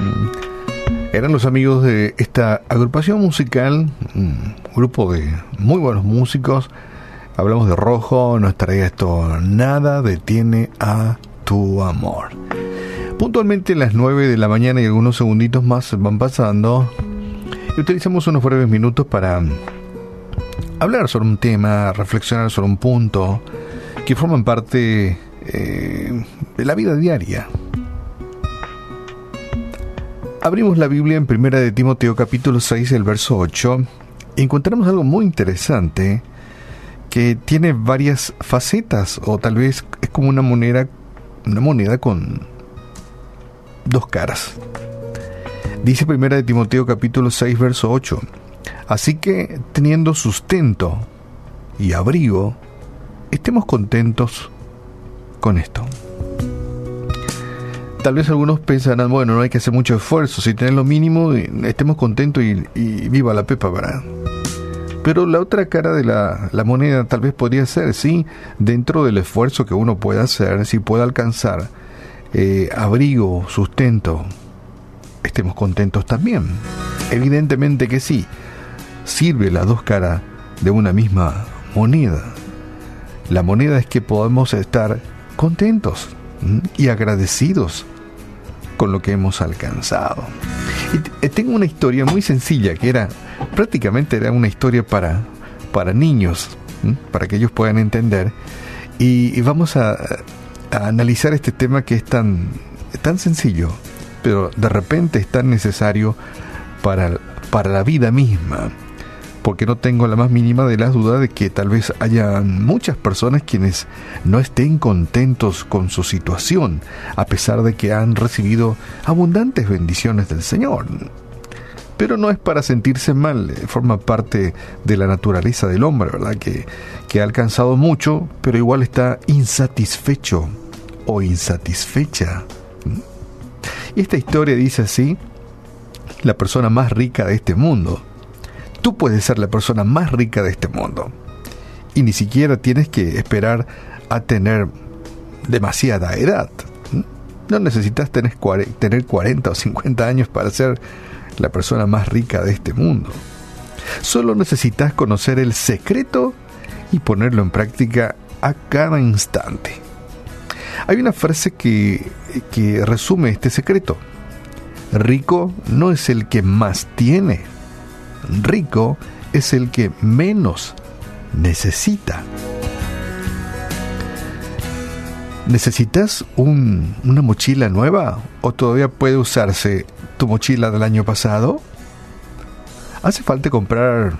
Mm. Eran los amigos de esta agrupación musical, un grupo de muy buenos músicos. Hablamos de Rojo, nos traía esto, nada detiene a tu amor. Puntualmente las 9 de la mañana y algunos segunditos más van pasando. Y utilizamos unos breves minutos para hablar sobre un tema, reflexionar sobre un punto que forman parte eh, de la vida diaria. Abrimos la Biblia en Primera de Timoteo capítulo 6, el verso 8, y encontramos algo muy interesante que tiene varias facetas, o tal vez es como una moneda, una moneda con dos caras. Dice Primera de Timoteo capítulo 6, verso 8, Así que, teniendo sustento y abrigo, estemos contentos con esto. Tal vez algunos pensarán, bueno, no hay que hacer mucho esfuerzo, si tenés lo mínimo, estemos contentos y, viva la pepa, ¿verdad? Pero la otra cara de la, moneda tal vez podría ser, sí, dentro del esfuerzo que uno pueda hacer, si puede alcanzar eh, abrigo, sustento, estemos contentos también. Evidentemente que sí, sirve las dos caras de una misma moneda. La moneda es que podemos estar contentos y agradecidos con lo que hemos alcanzado. Y eh, tengo una historia muy sencilla que era prácticamente era una historia para, para niños, para que ellos puedan entender. Y, vamos a, a, analizar este tema que es tan, tan sencillo, pero de repente es tan necesario para, para la vida misma porque no tengo la más mínima de las dudas de que tal vez haya muchas personas quienes no estén contentos con su situación, a pesar de que han recibido abundantes bendiciones del Señor. Pero no es para sentirse mal, eh, forma parte de la naturaleza del hombre, ¿verdad? Que, que ha alcanzado mucho, pero igual está insatisfecho o insatisfecha. Y esta historia dice así, la persona más rica de este mundo Tú puedes ser la persona más rica de este mundo. Y ni siquiera tienes que esperar a tener demasiada edad. No necesitas tener 40 o 50 años para ser la persona más rica de este mundo. Solo necesitas conocer el secreto y ponerlo en práctica a cada instante. Hay una frase que, que resume este secreto. Rico no es el que más tiene, rico es el que menos necesita. ¿Necesitas una mochila nueva o todavía puede usarse tu mochila del año pasado? ¿Hace falta comprar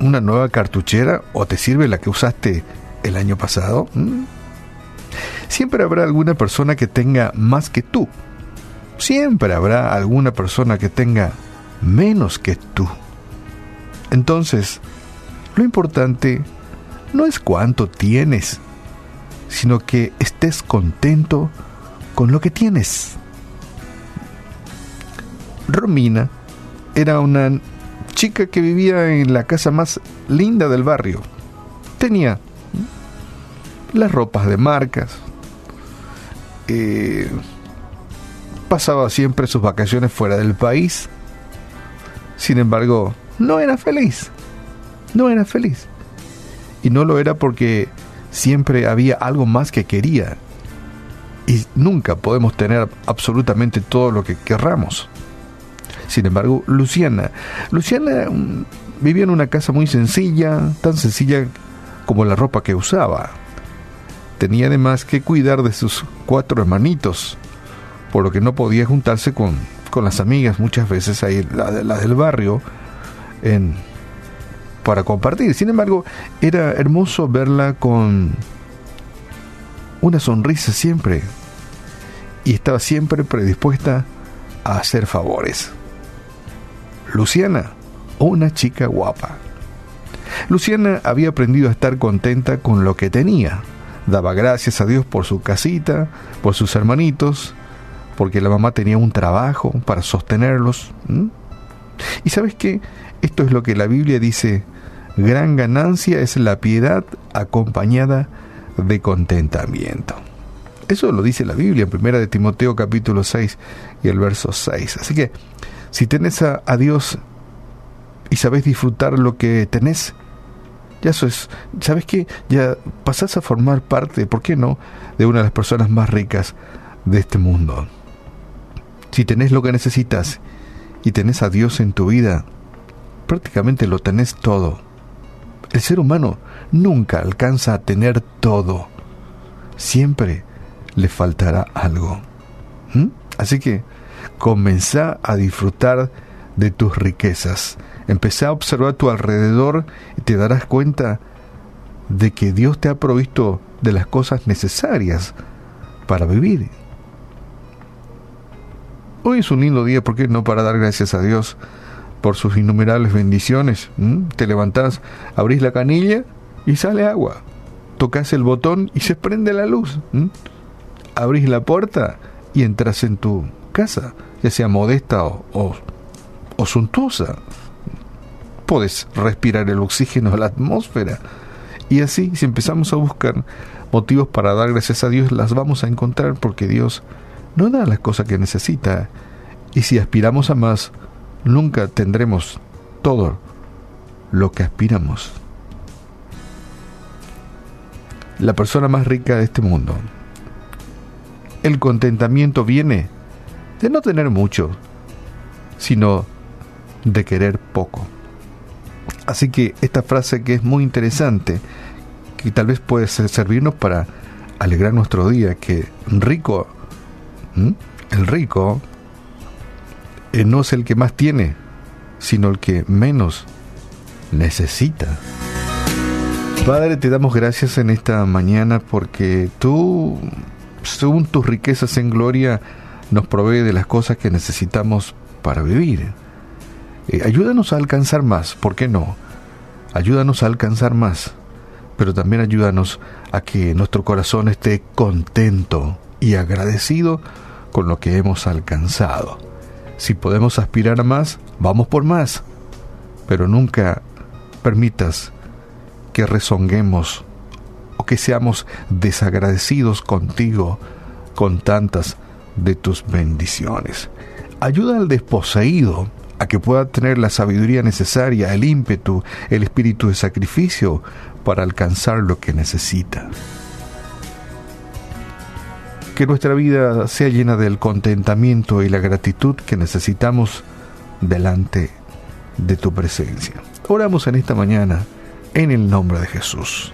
una nueva cartuchera o te sirve la que usaste el año pasado? ¿Mm? Siempre habrá alguna persona que tenga más que tú. Siempre habrá alguna persona que tenga menos que tú. Entonces, lo importante no es cuánto tienes, sino que estés contento con lo que tienes. Romina era una chica que vivía en la casa más linda del barrio. Tenía las ropas de marcas. Eh, pasaba siempre sus vacaciones fuera del país. Sin embargo, no era feliz. No era feliz. Y no lo era porque siempre había algo más que quería. Y nunca podemos tener absolutamente todo lo que querramos. Sin embargo, Luciana, Luciana mm, vivía en una casa muy sencilla, tan sencilla como la ropa que usaba. Tenía además que cuidar de sus cuatro hermanitos, por lo que no podía juntarse con, con las amigas muchas veces ahí, las del barrio, para compartir. Sin embargo, era hermoso verla con una sonrisa siempre y estaba siempre predispuesta a hacer favores. Luciana, una chica guapa. Luciana había aprendido a estar contenta con lo que tenía. Daba gracias a Dios por su casita, por sus hermanitos, porque la mamá tenía un trabajo para sostenerlos. Y sabes qué? Esto es lo que la Biblia dice, gran ganancia es la piedad acompañada de contentamiento. Eso lo dice la Biblia en primera de Timoteo capítulo 6 y el verso 6. Así que si tenés a, Dios y sabés disfrutar lo que tenés, ya eso es, ¿sabes qué? Ya pasás a formar parte, ¿por qué no?, de una de las personas más ricas de este mundo. Si tenés lo que necesitas y tenés a Dios en tu vida, prácticamente lo tenés todo. El ser humano nunca alcanza a tener todo. Siempre le faltará algo. ¿Mm? Así que comenzá a disfrutar de tus riquezas. Empecé a observar tu alrededor y te darás cuenta de que Dios te ha provisto de las cosas necesarias para vivir. Hoy es un lindo día, ¿por qué no? Para dar gracias a Dios por sus innumerables bendiciones. Te levantás, abrís la canilla y sale agua. Tocas el botón y se prende la luz. Abrís la puerta y entras en tu casa, ya sea modesta o, o, o suntuosa puedes respirar el oxígeno de la atmósfera. Y así, si empezamos a buscar motivos para dar gracias a Dios, las vamos a encontrar porque Dios no da las cosas que necesita. Y si aspiramos a más, nunca tendremos todo lo que aspiramos. La persona más rica de este mundo. El contentamiento viene de no tener mucho, sino de querer poco. Así que esta frase que es muy interesante, que tal vez puede servirnos para alegrar nuestro día, que rico, el rico eh, no es el que más tiene, sino el que menos necesita. Padre, te damos gracias en esta mañana porque tú, según tus riquezas en gloria, nos provee de las cosas que necesitamos para vivir. Eh, ayúdanos a alcanzar más, ¿por qué no? Ayúdanos a alcanzar más, pero también ayúdanos a que nuestro corazón esté contento y agradecido con lo que hemos alcanzado. Si podemos aspirar a más, vamos por más, pero nunca permitas que rezonguemos o que seamos desagradecidos contigo con tantas de tus bendiciones. Ayuda al desposeído a que pueda tener la sabiduría necesaria, el ímpetu, el espíritu de sacrificio para alcanzar lo que necesita. Que nuestra vida sea llena del contentamiento y la gratitud que necesitamos delante de tu presencia. Oramos en esta mañana en el nombre de Jesús.